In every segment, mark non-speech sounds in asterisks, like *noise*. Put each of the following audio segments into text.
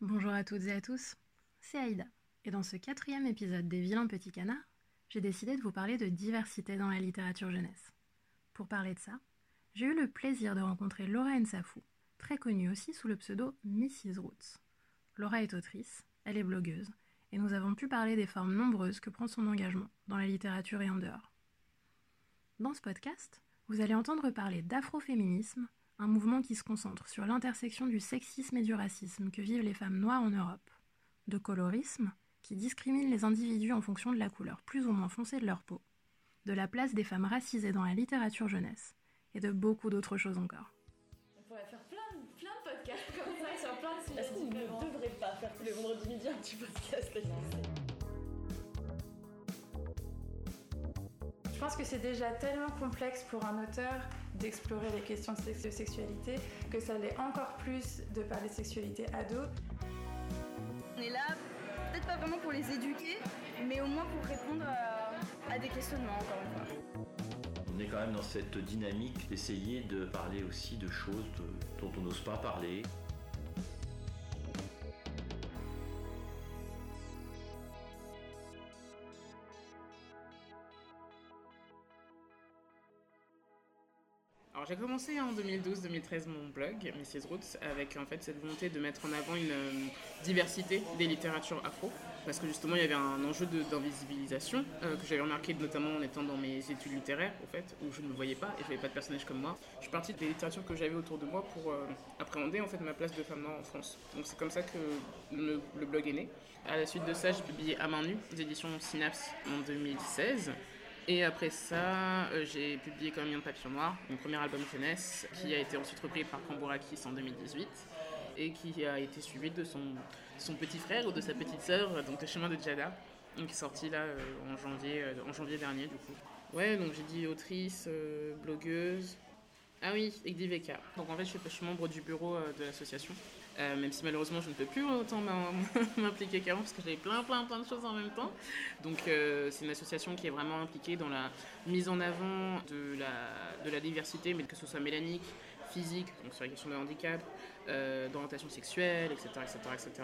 Bonjour à toutes et à tous, c'est Aïda. Et dans ce quatrième épisode des Vilains Petits Canards, j'ai décidé de vous parler de diversité dans la littérature jeunesse. Pour parler de ça, j'ai eu le plaisir de rencontrer Laura Nsafou, très connue aussi sous le pseudo Mrs. Roots. Laura est autrice, elle est blogueuse, et nous avons pu parler des formes nombreuses que prend son engagement dans la littérature et en dehors. Dans ce podcast, vous allez entendre parler d'afroféminisme, un mouvement qui se concentre sur l'intersection du sexisme et du racisme que vivent les femmes noires en Europe, de colorisme, qui discrimine les individus en fonction de la couleur plus ou moins foncée de leur peau, de la place des femmes racisées dans la littérature jeunesse, et de beaucoup d'autres choses encore. On pourrait faire plein, plein de podcasts comme ça sur plein de sujets Est-ce qu'on ne devrait pas faire tous les vendredis midi un petit podcast Je pense que c'est déjà tellement complexe pour un auteur d'explorer les questions de sex- de sexualité que ça l'est encore plus de parler de sexualité ado. On est là, peut-être pas vraiment pour les éduquer, mais au moins pour répondre à, à des questionnements, encore une fois. On est quand même dans cette dynamique d'essayer de parler aussi de choses de- dont on n'ose pas parler. J'ai commencé en 2012-2013 mon blog, Mrs. Roots, avec en fait cette volonté de mettre en avant une euh, diversité des littératures afro, parce que justement il y avait un enjeu d'invisibilisation euh, que j'avais remarqué notamment en étant dans mes études littéraires, au fait, où je ne me voyais pas et je n'avais pas de personnages comme moi. Je suis partie des littératures que j'avais autour de moi pour euh, appréhender en fait ma place de femme noire en France. Donc c'est comme ça que le, le blog est né. À la suite de ça, j'ai publié À main nue, aux éditions Synapse en 2016. Et après ça, euh, j'ai publié Comme un papillon noir, mon premier album jeunesse, qui a été ensuite repris par Cambourakis en 2018 et qui a été suivi de son, son petit frère ou de sa petite sœur, donc Le chemin de Djada, donc, qui est sorti là euh, en, janvier, euh, en janvier dernier du coup. Ouais, donc j'ai dit autrice, blogueuse. Ah oui, Egdiveka. Donc en fait, je suis, je suis membre du bureau de l'association, euh, même si malheureusement je ne peux plus autant m'im- *laughs* m'impliquer qu'avant parce que j'avais plein, plein, plein de choses en même temps. Donc euh, c'est une association qui est vraiment impliquée dans la mise en avant de la, diversité, mais que ce soit mélanique, physique, donc sur la question de handicap, euh, d'orientation sexuelle, etc., etc.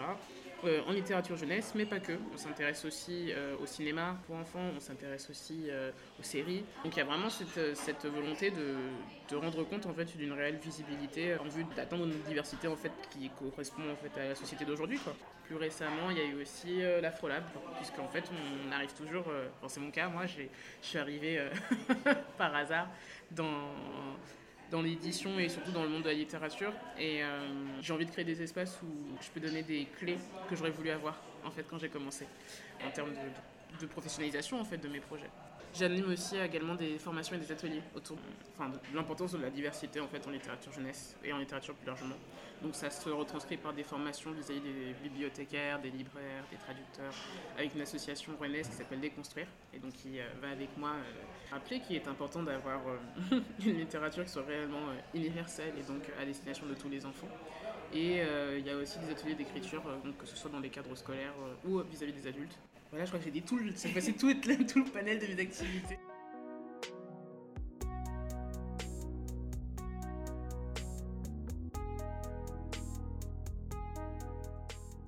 Euh, en littérature jeunesse, mais pas que. On s'intéresse aussi euh, au cinéma pour enfants, on s'intéresse aussi euh, aux séries. Donc il y a vraiment cette, volonté de, rendre compte en fait d'une réelle visibilité en vue d'atteindre une diversité en fait qui correspond en fait à la société d'aujourd'hui. Plus récemment, il y a eu aussi l'Afrolab, puisqu'en fait on arrive toujours, c'est mon cas, moi je suis arrivée *laughs* par hasard dans dans l'édition et surtout dans le monde de la littérature. Et euh, j'ai envie de créer des espaces où je peux donner des clés que j'aurais voulu avoir en fait quand j'ai commencé en termes de, de professionnalisation en fait de mes projets. J'anime aussi également des formations et des ateliers autour enfin, de l'importance de la diversité en fait en littérature jeunesse et en littérature plus largement. Donc ça se retranscrit par des formations vis-à-vis des bibliothécaires, des libraires, des traducteurs, avec une association rennaise qui s'appelle Déconstruire et donc qui euh, va avec moi euh, rappeler qu'il est important d'avoir euh, *laughs* une littérature qui soit réellement universelle et donc à destination de tous les enfants. Et il y a aussi des ateliers d'écriture, que ce soit dans les cadres scolaires ou vis-à-vis des adultes. Voilà, je crois que j'ai dit tout, le- passé tout, le- tout le panel de mes activités.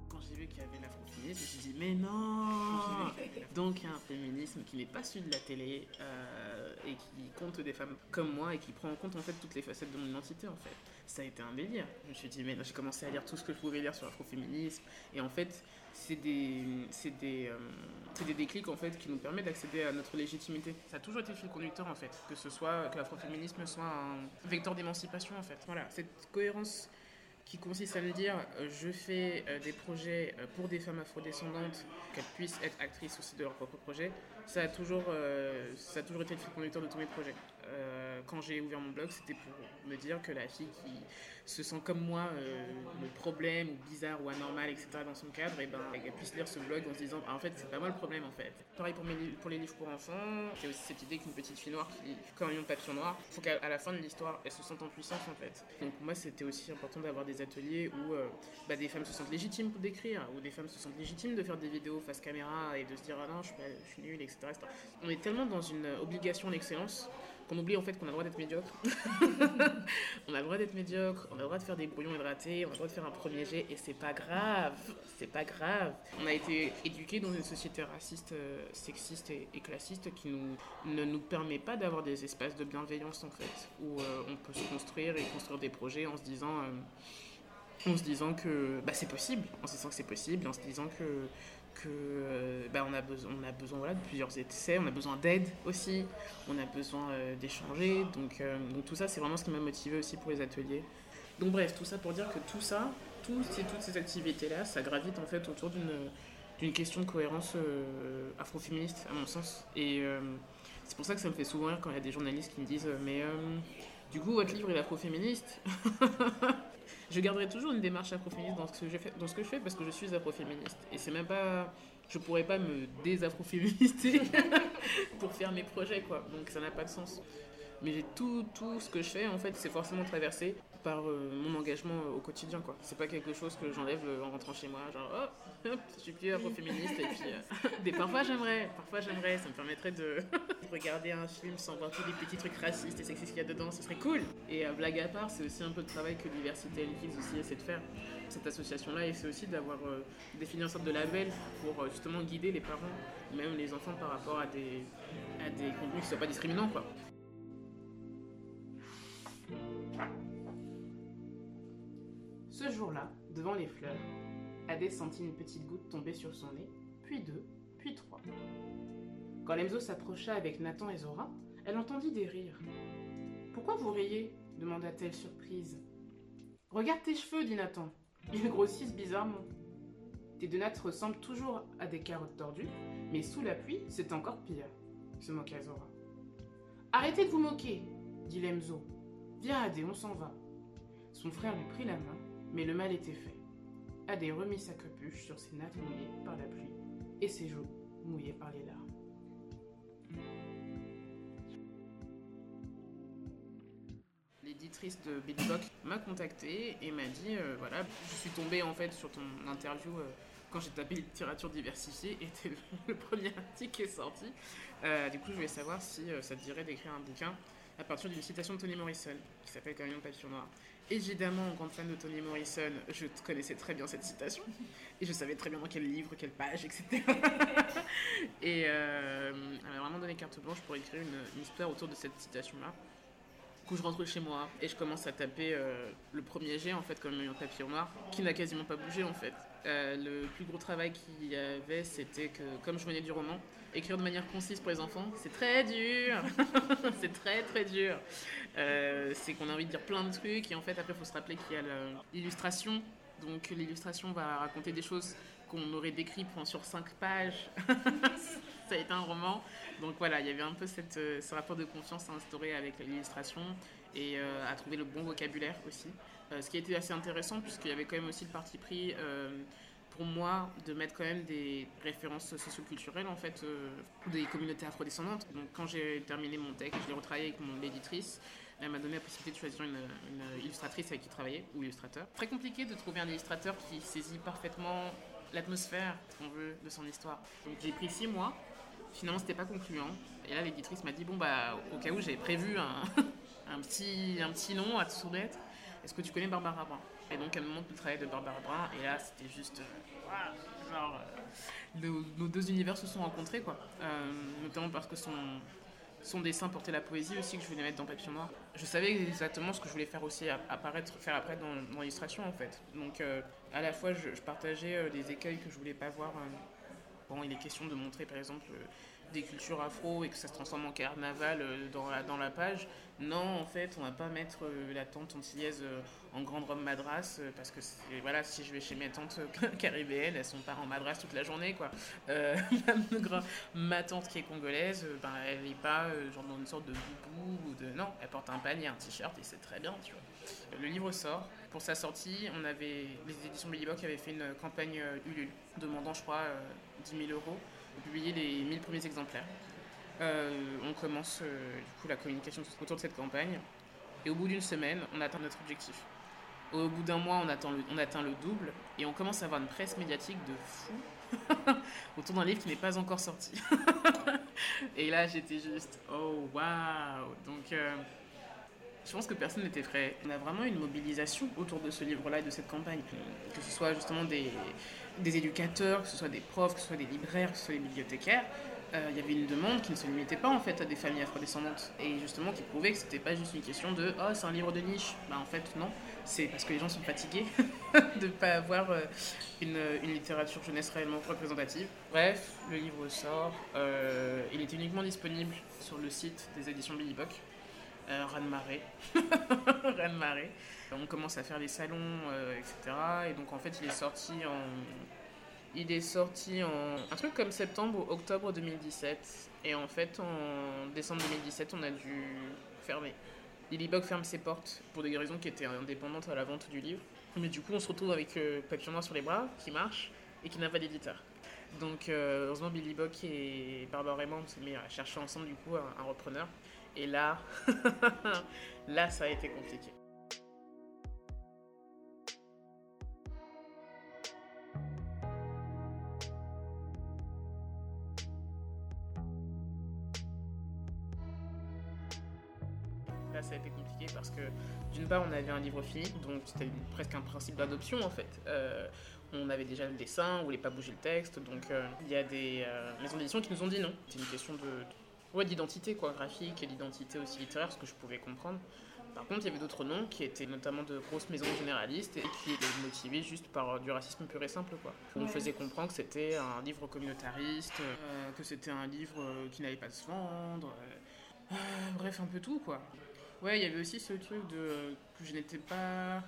Quand j'ai vu qu'il y avait l'afroféminisme, je me suis dit mais non *laughs* Donc il y a un féminisme qui n'est pas celui de la télé euh, et qui compte des femmes comme moi et qui prend en compte en fait toutes les facettes de mon identité en fait. Ça a été un délire. Je me suis dit mais non, j'ai commencé à lire tout ce que je pouvais lire sur l'afroféminisme et en fait c'est des, c'est des, euh, c'est des déclics en fait qui nous permettent d'accéder à notre légitimité. Ça a toujours été le fil conducteur en fait, que ce soit que l'afroféminisme soit un vecteur d'émancipation en fait. Voilà, cette cohérence qui consiste à me dire euh, je fais euh, des projets euh, pour des femmes afrodescendantes, qu'elles puissent être actrices aussi de leurs propres projets, ça a toujours, ça a toujours été le fil conducteur de tous mes projets. Euh, quand j'ai ouvert mon blog, c'était pour me dire que la fille qui se sent comme moi euh, le problème ou bizarre ou anormal, etc. dans son cadre, et ben, elle puisse lire ce blog en se disant Ah, en fait c'est pas moi le problème en fait. Pareil pour, les livres pour enfants, j'ai aussi cette idée qu'une petite fille noire qui comme un lion de papillon noir, faut qu'à la fin de l'histoire elle se sente en puissance en fait. Donc pour moi c'était aussi important d'avoir des ateliers où euh, bah, des femmes se sentent légitimes pour d'écrire, où des femmes se sentent légitimes de faire des vidéos face caméra et de se dire ah non je suis, pas- je suis nulle, etc., etc. On est tellement dans une obligation d'excellence qu'on oublie en fait qu'on a le droit d'être médiocre. *laughs* on a le droit d'être médiocre, on a le droit de faire des brouillons hydratés, on a le droit de faire un premier jet et c'est pas grave, c'est pas grave. On a été éduqués dans une société raciste, euh, sexiste et, classiste qui nous, ne nous permet pas d'avoir des espaces de bienveillance en fait, où euh, on peut se construire et construire des projets en se disant, euh, en se disant que bah, c'est possible, en se disant que c'est possible, en se disant que que euh, bah, on a besoin, on a besoin voilà, de plusieurs essais, on a besoin d'aide aussi, on a besoin euh, d'échanger. Donc, euh, donc tout ça, c'est vraiment ce qui m'a motivé aussi pour les ateliers. Donc bref, tout ça pour dire que tout ça, tout ces, toutes ces activités-là, ça gravite en fait autour d'une d'une question de cohérence euh, afroféministe, à mon sens. Et c'est pour ça que ça me fait souvent rire quand il y a des journalistes qui me disent Mais du coup, votre livre est afroféministe? *laughs* Je garderai toujours une démarche afroféministe dans ce que je fais, dans ce que je fais parce que je suis afroféministe. Et c'est même pas. Je pourrais pas me désafroféminister *laughs* pour faire mes projets, quoi. Donc ça n'a pas de sens. Mais tout, tout ce que je fais, en fait, c'est forcément traversé par euh, mon engagement euh, au quotidien, quoi. C'est pas quelque chose que j'enlève euh, en rentrant chez moi, genre, oh, *laughs* hop, je suis plus afroféministe. et puis, *laughs* des, parfois j'aimerais, parfois j'aimerais, ça me permettrait de *laughs* regarder un film sans voir tous les petits trucs racistes et sexistes qu'il y a dedans, ce serait cool. Et blague à part, c'est aussi un peu le travail que Diversité Kids aussi essaie de faire. Cette association-là essaie aussi d'avoir défini une sorte de label pour justement guider les parents, même les enfants par rapport à des, à des contenus qui ne soient pas discriminants, quoi. Ce jour-là, devant les fleurs, Adé sentit une petite goutte tomber sur son nez, puis deux, puis trois. Quand Lemzo s'approcha avec Nathan et Zora, elle entendit des rires. Pourquoi vous riez? demanda-t-elle surprise. Regarde tes cheveux, dit Nathan. Ils grossissent bizarrement. Tes deux ressemblent toujours à des carottes tordues, mais sous la pluie, c'est encore pire, se moqua Zora. Arrêtez de vous moquer, dit Lemzo. Viens, Adé, on s'en va. Son frère lui prit la main, mais le mal était fait. Adé remit sa capuche sur ses nattes mouillées par la pluie et ses joues mouillées par les larmes. L'éditrice de Bitbox m'a contacté et m'a dit euh, voilà, je suis tombée en fait sur ton interview euh, quand j'ai tapé littérature diversifiée et *laughs* le, premier article qui est sorti. Euh, du coup, je voulais savoir si ça te dirait d'écrire un bouquin à partir d'une citation de Toni Morrison qui s'appelle Camion papillon noir. Évidemment, en grande fan de Toni Morrison, je connaissais très bien cette citation et je savais très bien dans quel livre, quelle page, etc. *laughs* et euh, elle m'a vraiment donné carte blanche pour écrire une, histoire autour de cette citation-là. Du coup, je rentre chez moi et je commence à taper euh, le premier jet, en fait, comme un papillon noir, qui n'a quasiment pas bougé, en fait. Euh, le plus gros travail qu'il y avait, c'était que, comme je venais du roman, écrire de manière concise pour les enfants, c'est très dur. *laughs* c'est très, très dur. Euh, c'est qu'on a envie de dire plein de trucs et en fait, après, il faut se rappeler qu'il y a l'illustration. Donc, l'illustration va raconter des choses qu'on aurait décrites sur 5 pages. *laughs* Ça a été un roman. Donc voilà, il y avait un peu cette, euh, ce rapport de confiance à instaurer avec l'illustration et à trouver le bon vocabulaire aussi. Euh, ce qui été assez intéressant puisqu'il y avait quand même aussi le parti pris euh, pour moi de mettre quand même des références socioculturelles en fait euh, des communautés afrodescendantes. Donc quand j'ai terminé mon texte, je l'ai retravaillé avec mon éditrice. Elle m'a donné la possibilité de choisir une, illustratrice avec qui travailler, ou illustrateur. Très compliqué de trouver un illustrateur qui saisit parfaitement l'atmosphère qu'on veut de son histoire. Donc j'ai pris six mois. Finalement, c'était pas concluant. Et là, l'éditrice m'a dit bon bah au cas où j'avais prévu un, *laughs* petit un petit nom à te soumettre. Est-ce que tu connais Barbara Brun? Et donc elle me montre le travail de Barbara Brun. Et là, c'était juste euh, genre euh, nos, deux univers se sont rencontrés quoi. Euh, notamment parce que son dessin portait la poésie aussi que je voulais mettre dans Papillon Noir. Je savais exactement ce que je voulais faire aussi apparaître, faire après dans, l'illustration en fait. Donc à la fois je, partageais les écueils que je voulais pas voir quand il est question de montrer par exemple des cultures afro et que ça se transforme en carnaval euh, dans la, page. Non, en fait, on va pas mettre euh, la tante antillaise euh, en grande robe madras parce que voilà, si je vais chez mes tantes *laughs* caribéennes, elles sont pas en madras toute la journée quoi. *laughs* Ma tante qui est congolaise, ben, elle est pas genre dans une sorte de boubou ou de non, elle porte un panier, un t-shirt et c'est très bien, tu vois. Le livre sort. Pour sa sortie, on avait les éditions Billybock avaient fait une campagne Ulule demandant, je crois, euh, 10 000 euros publier les 1000 premiers exemplaires. Euh, on commence euh, la communication autour de cette campagne et au bout d'une semaine, on atteint notre objectif. Au bout d'un mois, on, atteint le double et on commence à avoir une presse médiatique de fou *laughs* autour d'un livre qui n'est pas encore sorti. *laughs* et là, j'étais juste, oh waouh! Euh, je pense que personne n'était prêt. On a vraiment une mobilisation autour de ce livre-là et de cette campagne. Que ce soit justement des, éducateurs, que ce soit des profs, que ce soit des libraires, que ce soit des bibliothécaires. Euh, Il y avait une demande qui ne se limitait pas en fait à des familles afrodescendantes et justement qui prouvait que c'était pas juste une question de oh c'est un livre de niche bah en fait non c'est parce que les gens sont fatigués *laughs* de pas avoir euh, une, une littérature jeunesse réellement représentative bref le livre sort Euh, il est uniquement disponible sur le site des éditions Billy Buck euh. Ran Marais. *laughs* On commence à faire les salons, euh, etc. Et donc en fait, il est sorti en. Il est sorti en. Un truc comme septembre ou octobre 2017. Et en fait, en décembre 2017, on a dû fermer. Lilybug ferme ses portes pour des raisons qui étaient indépendantes à la vente du livre. Mais du coup, on se retrouve avec euh, Papillon Noir sur les bras, qui marche, et qui n'a pas d'éditeur. Donc, euh, heureusement, Billy Buck et Barbara Raymond on s'est mis à chercher ensemble, du coup, un repreneur. Et là, *laughs* là, ça a été compliqué. Là, ça a été compliqué parce que d'une part, on avait un livre fini, donc c'était presque un principe d'adoption en fait. Euh, on avait déjà le dessin, on voulait pas bouger le texte, donc euh, il y a des euh, maisons d'édition qui nous ont dit non. C'est une question de, ouais, d'identité quoi, graphique et d'identité aussi littéraire, ce que je pouvais comprendre. Par contre, il y avait d'autres noms qui étaient notamment de grosses maisons généralistes et qui étaient motivés juste par euh, du racisme pur et simple. Quoi. On faisait comprendre que c'était un livre communautariste, euh, que c'était un livre euh, qui n'allait pas se vendre. euh, bref, un peu tout quoi. Ouais, il y avait aussi ce truc de que je n'étais pas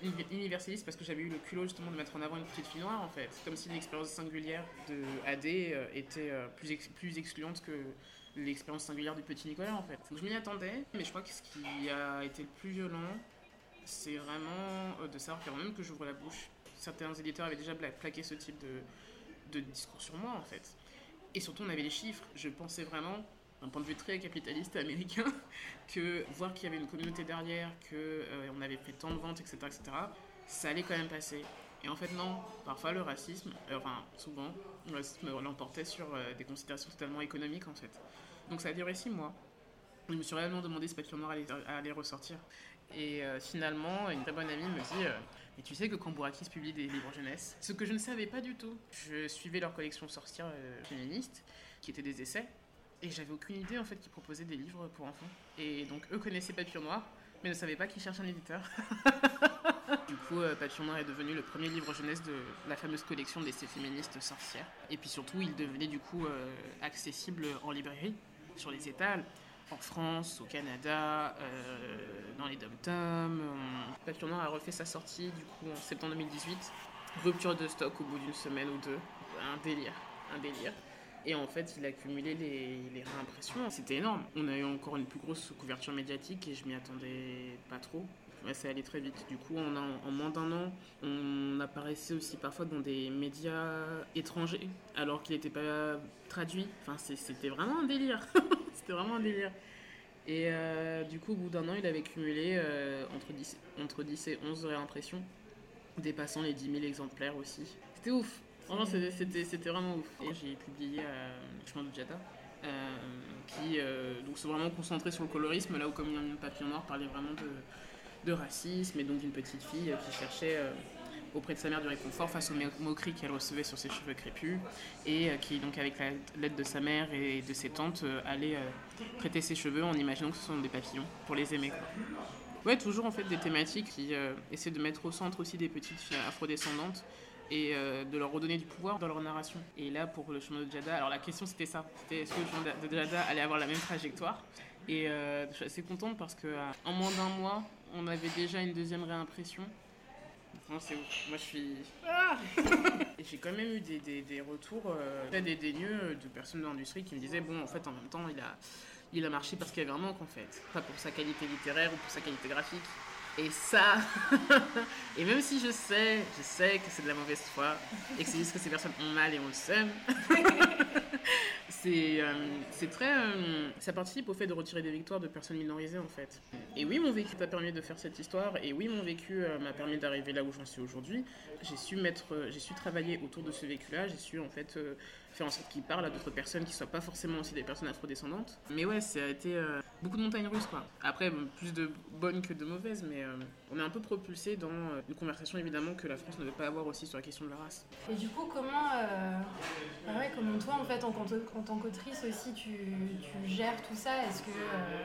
uni- universaliste parce que j'avais eu le culot justement de mettre en avant une petite fille noire en fait. C'est comme si l'expérience singulière de AD était plus, ex- plus excluante que l'expérience singulière du petit Nicolas en fait. Donc je m'y attendais, mais je crois que ce qui a été le plus violent, c'est vraiment euh, de savoir qu'avant même que j'ouvre la bouche, certains éditeurs avaient déjà pla- plaqué ce type de, de discours sur moi en fait. Et surtout, on avait les chiffres. Je pensais vraiment, d'un point de vue très capitaliste américain, *laughs* que voir qu'il y avait une communauté derrière, que euh, on avait fait tant de ventes, etc., etc., ça allait quand même passer. Et en fait, non. Parfois, le racisme, euh, enfin, souvent, le racisme l'emportait sur euh, des considérations totalement économiques, en fait. Donc, ça a duré six mois. Je me suis réellement demandé si Papillon Noir allait, ressortir. Et euh, finalement, une très bonne amie me dit euh, Mais tu sais que Cambourakis publie des livres jeunesse Ce que je ne savais pas du tout. Je suivais leur collection sorcière euh, féministe, qui étaient des essais. Et j'avais aucune idée en fait qu'ils proposaient des livres pour enfants. Et donc eux connaissaient Papillon Noir, mais ne savaient pas qu'ils cherchaient un éditeur. *laughs* du coup, Papillon Noir est devenu le premier livre jeunesse de la fameuse collection d'essais féministes sorcières. Et puis surtout, il devenait du coup accessible en librairie, sur les étals, en France, au Canada, euh, dans les dom-toms. Papillon Noir a refait sa sortie du coup en septembre 2018. Rupture de stock au bout d'une semaine ou deux. Un délire, un délire. Et en fait, il a cumulé les, les réimpressions. C'était énorme. On a eu encore une plus grosse couverture médiatique et je m'y attendais pas trop. Ouais, ça allait très vite. Du coup, on a, en moins d'un an, on apparaissait aussi parfois dans des médias étrangers alors qu'il n'était pas traduit. Enfin, c'est- c'était vraiment un délire. *laughs* c'était vraiment un délire. Et euh, du coup, au bout d'un an, il avait cumulé euh, entre, 10, entre 10 et 11 réimpressions, dépassant les 10 000 exemplaires aussi. C'était ouf. Franchement, c'était- vraiment ouf. Et j'ai publié euh, Chemin de Jata, euh, qui donc c'est vraiment concentré sur le colorisme, là où comme une papillon noir parlait vraiment de, de racisme et donc d'une petite fille qui cherchait euh, auprès de sa mère du réconfort face aux mo- moqueries qu'elle recevait sur ses cheveux crépus et euh, qui donc avec la- l'aide de sa mère et de ses tantes euh, allait prêter ses cheveux en imaginant que ce sont des papillons pour les aimer. Ouais, toujours en fait des thématiques qui essaient de mettre au centre aussi des petites filles afrodescendantes et de leur redonner du pouvoir dans leur narration. Et là, pour le chemin de Jada, alors la question c'était ça, c'était est-ce que le chemin de Jada allait avoir la même trajectoire? Et je suis assez contente parce que en moins d'un mois, on avait déjà une deuxième réimpression. Franchement, c'est ouf. Moi, je suis. Ah *laughs* et j'ai quand même eu des, des, des retours euh, très dédaigneux de personnes de l'industrie qui me disaient bon, en fait, en même temps, il a, il a marché parce qu'il y avait un manque, en fait. Pas pour sa qualité littéraire ou pour sa qualité graphique. Et ça, *laughs* et même si je sais, je sais que c'est de la mauvaise foi et que c'est juste que ces personnes ont mal et on le sait, *laughs* c'est euh, c'est très. euh, ça participe au fait de retirer des victoires de personnes minorisées en fait. Et oui, mon vécu m'a permis de faire cette histoire et oui, mon vécu euh, m'a permis d'arriver là où j'en suis aujourd'hui. J'ai su su travailler autour de ce vécu-là, j'ai su en fait faire en sorte qu'il parle à d'autres personnes qui soient pas forcément aussi des personnes afrodescendantes. Mais ouais, ça a été beaucoup de montagnes russes quoi. Après, plus de bonnes que de mauvaises, mais on est un peu propulsé dans une conversation évidemment que la France ne veut pas avoir aussi sur la question de la race. Et du coup, comment, bah ouais, comment toi, en fait, en, tant- en tant qu'autrice aussi, tu, tu gères tout ça Est-ce que, euh,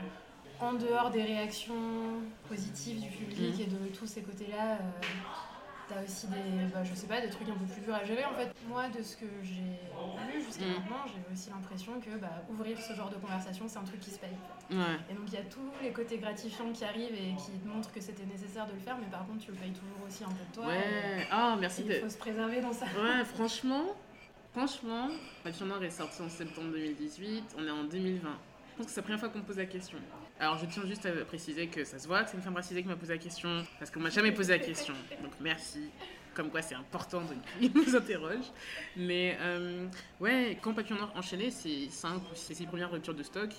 en dehors des réactions positives du public Mhm. et de tous ces côtés-là, euh, t'as aussi des, bah, je sais pas, des trucs un peu plus durs à gérer En fait, moi, de ce que j'ai lu jusqu'à Mhm. maintenant, j'ai aussi l'impression que bah, ouvrir ce genre de conversation, c'est un truc qui se paye. en fait. Ouais. Et donc, il y a tous les côtés gratifiants qui arrivent et qui te montrent que c'était nécessaire de le faire, mais par contre, tu le payes toujours aussi un peu de toi. et- Ouais. Ah, merci. de- il faut se préserver dans ça. Ouais, *laughs* franchement, franchement, Passion Noir est sorti en septembre 2018, on est en 2020. Je pense que c'est la première fois qu'on me pose la question. Alors je tiens juste à préciser que ça se voit que c'est une femme racisée qui m'a posé la question, parce qu'on m'a jamais posé la question. Donc merci. Comme quoi c'est important de *laughs* nous interroge. Mais euh, ouais, quand Papillon Noir enchaîné, c'est 5 ou 6 premières ruptures de stock,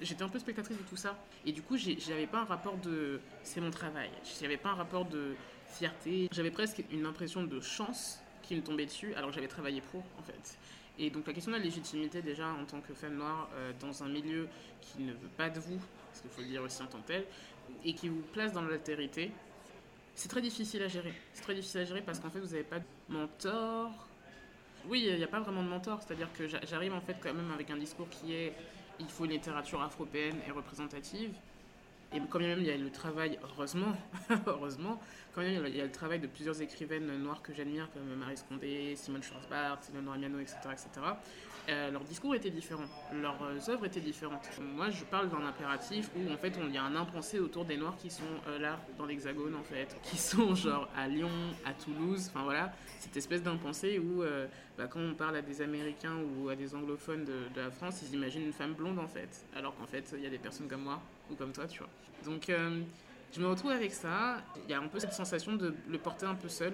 j'étais un peu spectatrice de tout ça. Et du coup, j'avais pas un rapport de c'est mon travail. J'avais pas un rapport de fierté. J'avais presque une impression de chance qui me tombait dessus alors que j'avais travaillé pour en fait. Et donc la question de la légitimité déjà en tant que femme noire euh, dans un milieu qui ne veut pas de vous, parce qu'il faut le dire aussi en tant que tel, et qui vous place dans l'altérité, c'est très difficile à gérer. C'est très difficile à gérer parce qu'en fait vous n'avez pas de mentor. Oui, il n'y a pas vraiment de mentor, c'est-à-dire que j'a- j'arrive en fait quand même avec un discours qui est il faut une littérature afropéenne et représentative. Et quand même il y a le travail, heureusement, *laughs* heureusement, quand même il y a le travail de plusieurs écrivaines noires que j'admire comme Marie Scondé, Simone Schwarzbart, Eleonore Miano, etc. etc. Euh, leur discours était différent, leurs euh, œuvres étaient différentes. Moi, je parle d'un impératif où en fait il y a un impensé autour des Noirs qui sont euh, là dans l'Hexagone en fait, *laughs* qui sont genre à Lyon, à Toulouse, enfin voilà, cette espèce d'impensé où euh, bah, quand on parle à des Américains ou à des anglophones de la France, ils imaginent une femme blonde en fait, alors qu'en fait il y a des personnes comme moi ou comme toi, tu vois. Donc euh, je me retrouve avec ça, il y a un peu cette sensation de le porter un peu seul.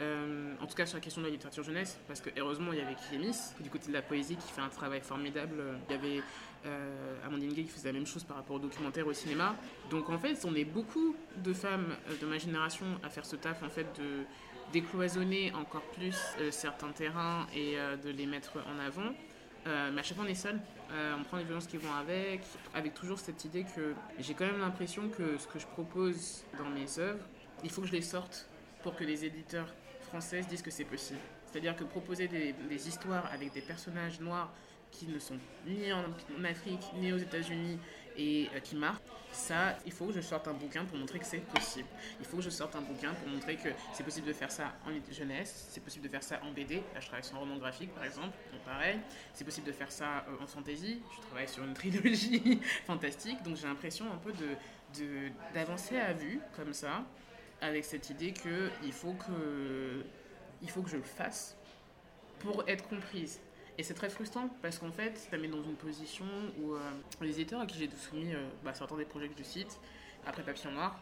Euh, en tout cas sur la question de la littérature jeunesse, parce que heureusement il y avait Kémis, du côté de la poésie, qui fait un travail formidable. Il y avait euh, Amandine Gay qui faisait la même chose par rapport au documentaire, au cinéma. Donc en fait, on est beaucoup de femmes de ma génération à faire ce taf en fait de décloisonner encore plus certains terrains et de les mettre en avant. Euh, mais à chaque fois on est seul, Euh, on prend les violences qui vont avec, avec toujours cette idée que j'ai quand même l'impression que ce que je propose dans mes œuvres, il faut que je les sorte pour que les éditeurs français se disent que c'est possible. C'est-à-dire que proposer des, histoires avec des personnages noirs qui ne sont ni en, en Afrique ni aux États-Unis et euh, qui marquent, ça, il faut que je sorte un bouquin pour montrer que c'est possible. Il faut que je sorte un bouquin pour montrer que c'est possible de faire ça en jeunesse, c'est possible de faire ça en BD. Là, je travaille sur un roman graphique, par exemple, donc pareil. C'est possible de faire ça euh, en fantasy. Je travaille sur une *laughs* trilogie fantastique, donc j'ai l'impression un peu de d'avancer à vue comme ça, avec cette idée que il faut que il faut que je le fasse pour être comprise. Et c'est très frustrant parce qu'en fait, ça met dans une position où euh, les éditeurs à qui j'ai soumis euh, bah, certains des projets que je cite, après Papillon Noir,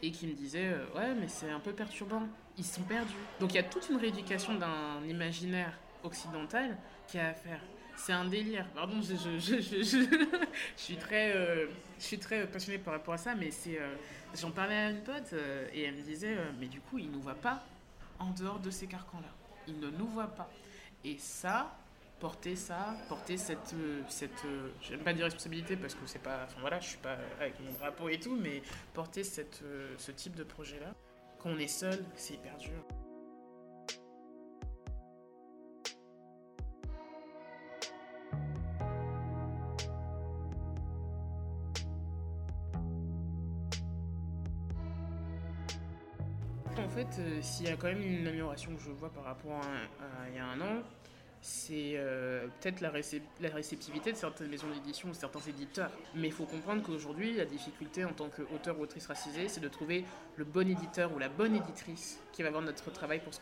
et qui me disaient euh, Ouais, mais c'est un peu perturbant, ils sont perdus. Donc il y a toute une rééducation d'un imaginaire occidental qui a à faire. C'est un délire. Pardon, je, je, je, je, *laughs* suis très, je suis très passionnée par rapport à ça, mais c'est, j'en parlais à une pote et elle me disait, mais du coup, il ne nous voit pas en dehors de ces carcans-là. Il ne nous voit pas. Et ça, porter ça, porter cette, euh, cette, euh, j'aime pas dire responsabilité parce que c'est pas, enfin voilà, je suis pas avec mon drapeau et tout, mais porter cette, euh, ce type de projet-là, quand on est seul, c'est hyper dur. En fait, s'il y a quand même une amélioration que je vois par rapport à, à il y a un an, c'est euh, peut-être la, récep- la réceptivité de certaines maisons d'édition ou certains éditeurs. Mais il faut comprendre qu'aujourd'hui, la difficulté en tant qu'auteur ou autrice racisée, c'est de trouver le bon éditeur ou la bonne éditrice qui va voir notre travail pour ce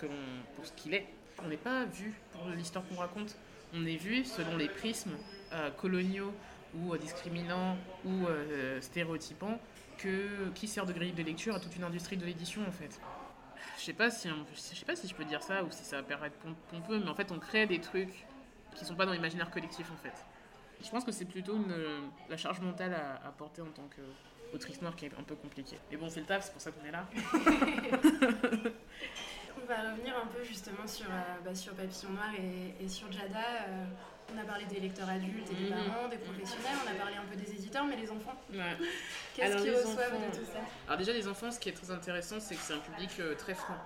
qu'il est. On n'est pas vu pour l'histoire qu'on raconte. On est vu selon les prismes euh, coloniaux ou discriminant ou stéréotypant que qui sert de grille de lecture à toute une industrie de l'édition en fait. Je sais pas si je sais pas si je peux dire ça ou si ça va paraître pompeux, mais en fait on crée des trucs qui sont pas dans l'imaginaire collectif en fait. Je pense que c'est plutôt une, la charge mentale à, porter en tant qu'autrice noire qui est un peu compliquée. Mais bon, c'est le taf, c'est pour ça qu'on est là. *laughs* *laughs* on va revenir un peu justement sur, euh, bah, sur Papillon Noir et, sur Jada. Euh, on a parlé des lecteurs adultes et des mhm. parents, des professionnels, on a parlé un peu des éditeurs, mais les enfants *laughs* Qu'est-ce qu'ils reçoivent de tout ça? Alors déjà, les enfants, ce qui est très intéressant, c'est que c'est un public euh, très franc.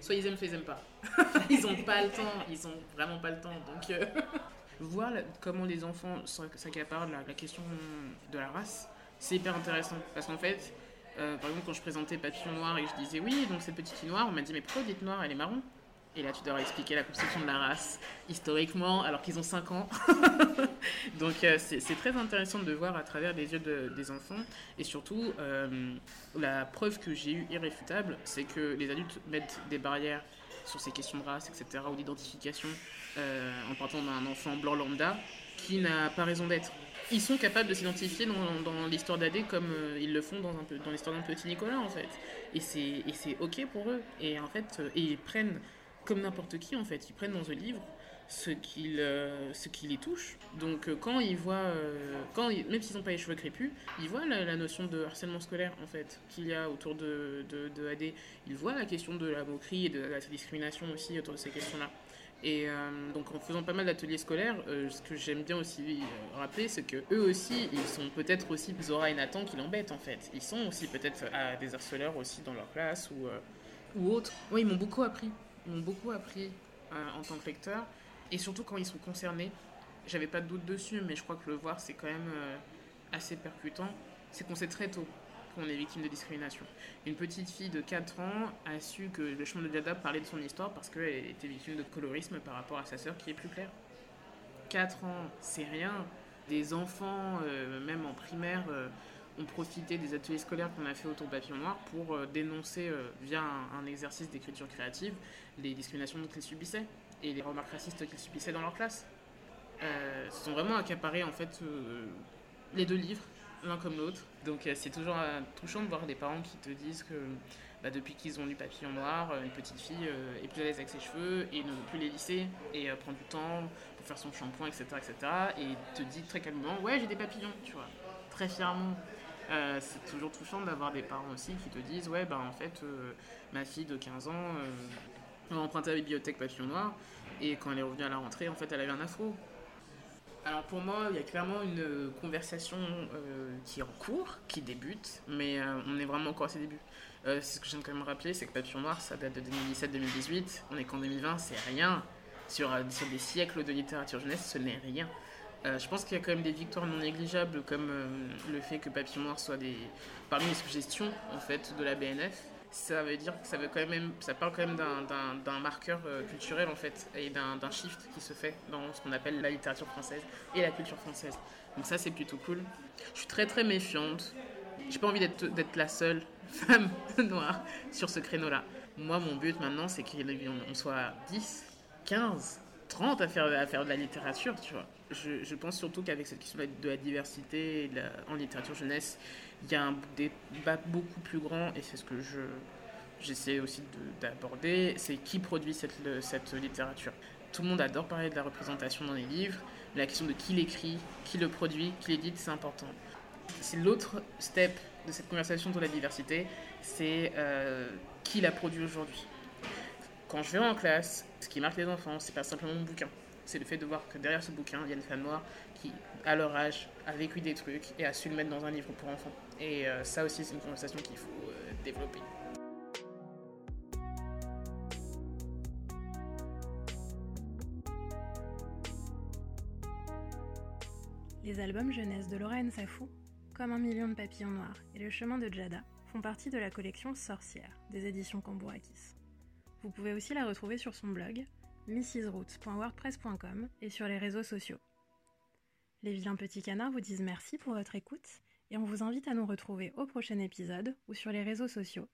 Soit ils aiment, soit ils aiment pas. *laughs* ils n'ont pas le temps, ils ont vraiment pas le temps. Donc, euh, *laughs* voir comment les enfants s'accaparent la, la question de la race, c'est hyper intéressant. Parce qu'en fait, euh, par exemple, quand je présentais Papillon Noir et je disais oui, donc cette petite fille noire, on m'a dit mais pourquoi vous dites noire, elle est marron et là, tu dois expliquer la construction de la race historiquement, alors qu'ils ont 5 ans. *laughs* Donc, euh, c'est très intéressant de voir à travers les yeux des enfants. Et surtout, euh, la preuve que j'ai eue irréfutable, c'est que les adultes mettent des barrières sur ces questions de race, etc., ou d'identification, euh, en partant d'un enfant blanc lambda qui n'a pas raison d'être. Ils sont capables de s'identifier dans, l'histoire d'AD comme ils le font dans, l'histoire d'un petit Nicolas, en fait. Et c'est OK pour eux. Et en fait, ils prennent comme n'importe qui en fait. Ils prennent dans un livre ce qui, euh, qui les touche. Donc euh, quand ils voient, euh, quand même s'ils n'ont pas les cheveux crépus, ils voient la, notion de harcèlement scolaire en fait qu'il y a autour de, de, AD. Ils voient la question de la moquerie et de la discrimination aussi autour de ces questions-là. Et donc en faisant pas mal d'ateliers scolaires, ce que j'aime bien aussi rappeler, c'est que eux aussi, ils sont peut-être aussi Zora et Nathan qui l'embêtent en fait. Ils sont aussi peut-être des harceleurs aussi dans leur classe ou, ou autres. Oui, ils m'ont beaucoup appris m'ont beaucoup appris euh, en tant que lecteur. Et surtout quand ils sont concernés, j'avais pas de doute dessus, mais je crois que le voir, c'est quand même euh, assez percutant. C'est qu'on sait très tôt qu'on est victime de discrimination. Une petite fille de 4 ans a su que le chemin de Dada parlait de son histoire parce qu'elle était victime de colorisme par rapport à sa sœur qui est plus claire. 4 ans, c'est rien. Des enfants, euh, même en primaire, ont profité des ateliers scolaires qu'on a fait autour Papillon Noir pour euh, dénoncer, euh, via un, exercice d'écriture créative, les discriminations qu'ils subissaient et les remarques racistes qu'ils subissaient dans leur classe. Euh, ils sont vraiment accaparés en fait les deux livres, l'un comme l'autre. Donc c'est toujours touchant de voir des parents qui te disent que bah, depuis qu'ils ont lu Papillon Noir, une petite fille est plus à l'aise avec ses cheveux et ne veut plus les lisser et prend du temps pour faire son shampoing, etc., etc. Et te dit très calmement, ouais j'ai des papillons, tu vois, très fièrement. Euh, c'est toujours touchant d'avoir des parents aussi qui te disent Ouais, bah en fait, euh, ma fille de 15 ans euh, a emprunté à la bibliothèque Papillon Noir et quand elle est revenue à la rentrée, en fait, elle avait un afro. Alors pour moi, il y a clairement une conversation qui est en cours, qui débute, mais on est vraiment encore à ses débuts. ce que j'aime quand même rappeler, c'est que Papillon Noir, ça date de 2017-2018. On est qu'en 2020, c'est rien. Sur, sur des siècles de littérature jeunesse, ce n'est rien. Euh, je pense qu'il y a quand même des victoires non négligeables, comme euh, le fait que Papillon Noir soit parmi les suggestions en fait, de la BNF. Ça veut dire que ça parle quand même d'un marqueur euh, culturel en fait, et d'un shift qui se fait dans ce qu'on appelle la littérature française et la culture française. Donc ça c'est plutôt cool. Je suis très très méfiante. J'ai pas envie d'être la seule *laughs* femme noire sur ce créneau-là. Moi mon but maintenant c'est qu'on soit 10, 15, 30 à faire, de la littérature, tu vois je, pense surtout qu'avec cette question de la diversité en littérature jeunesse, il y a un débat beaucoup plus grand, et c'est ce que je, j'essaie aussi d'aborder, c'est qui produit cette, cette littérature. Tout le monde adore parler de la représentation dans les livres, la question de qui l'écrit, qui le produit, qui l'édite, c'est important. C'est l'autre step de cette conversation de la diversité, c'est euh, qui l'a produit aujourd'hui. Quand je vais en classe, ce qui marque les enfants, c'est pas simplement mon bouquin c'est le fait de voir que derrière ce bouquin, il y a une femme noire qui, à leur âge, a vécu des trucs et a su le mettre dans un livre pour enfants. Et euh, ça aussi, c'est une conversation qu'il faut euh, développer. Les albums jeunesse de Lorraine Safou, comme Un million de papillons noirs et Le chemin de Jada, font partie de la collection Sorcière des éditions Cambourakis. Vous pouvez aussi la retrouver sur son blog mrsroots.wordpress.com et sur les réseaux sociaux. Les vilains petits canards vous disent merci pour votre écoute et on vous invite à nous retrouver au prochain épisode ou sur les réseaux sociaux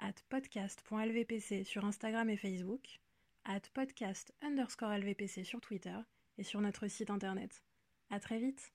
at podcast.lvpc sur Instagram et Facebook, at podcast underscore lvpc sur Twitter et sur notre site internet. À très vite